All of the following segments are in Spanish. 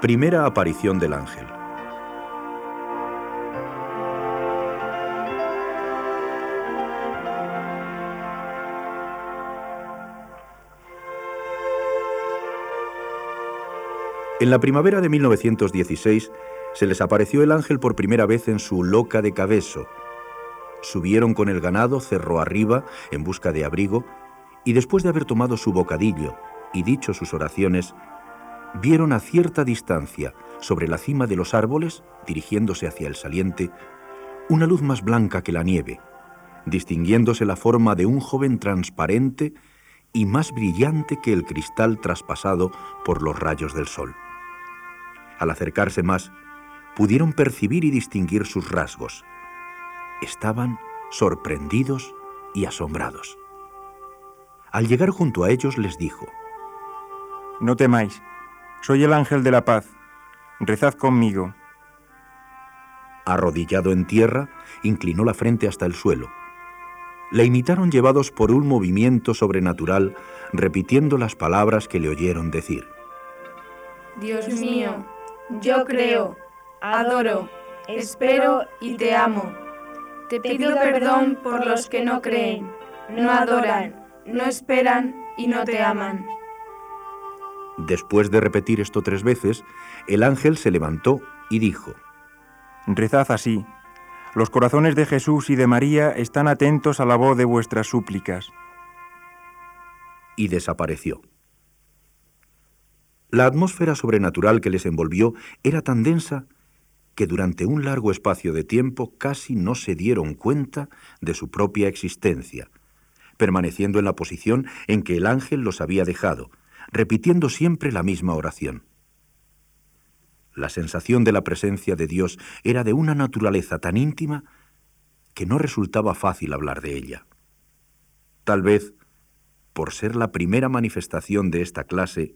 Primera aparición del ángel. En la primavera de 1916 se les apareció el ángel por primera vez en su loca de Cabeso. Subieron con el ganado cerro arriba en busca de abrigo y después de haber tomado su bocadillo y dicho sus oraciones, vieron a cierta distancia, sobre la cima de los árboles, dirigiéndose hacia el saliente, una luz más blanca que la nieve, distinguiéndose la forma de un joven transparente y más brillante que el cristal traspasado por los rayos del sol. Al acercarse más, pudieron percibir y distinguir sus rasgos. Estaban sorprendidos y asombrados. Al llegar junto a ellos les dijo, No temáis, soy el ángel de la paz, rezad conmigo. Arrodillado en tierra, inclinó la frente hasta el suelo. Le imitaron llevados por un movimiento sobrenatural, repitiendo las palabras que le oyeron decir. Dios mío, yo creo, adoro, espero y te amo. Te pido perdón por los que no creen, no adoran, no esperan y no te aman. Después de repetir esto tres veces, el ángel se levantó y dijo, Rezad así. Los corazones de Jesús y de María están atentos a la voz de vuestras súplicas. Y desapareció. La atmósfera sobrenatural que les envolvió era tan densa que durante un largo espacio de tiempo casi no se dieron cuenta de su propia existencia, permaneciendo en la posición en que el ángel los había dejado, repitiendo siempre la misma oración. La sensación de la presencia de Dios era de una naturaleza tan íntima que no resultaba fácil hablar de ella. Tal vez, por ser la primera manifestación de esta clase,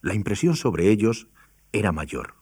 la impresión sobre ellos era mayor.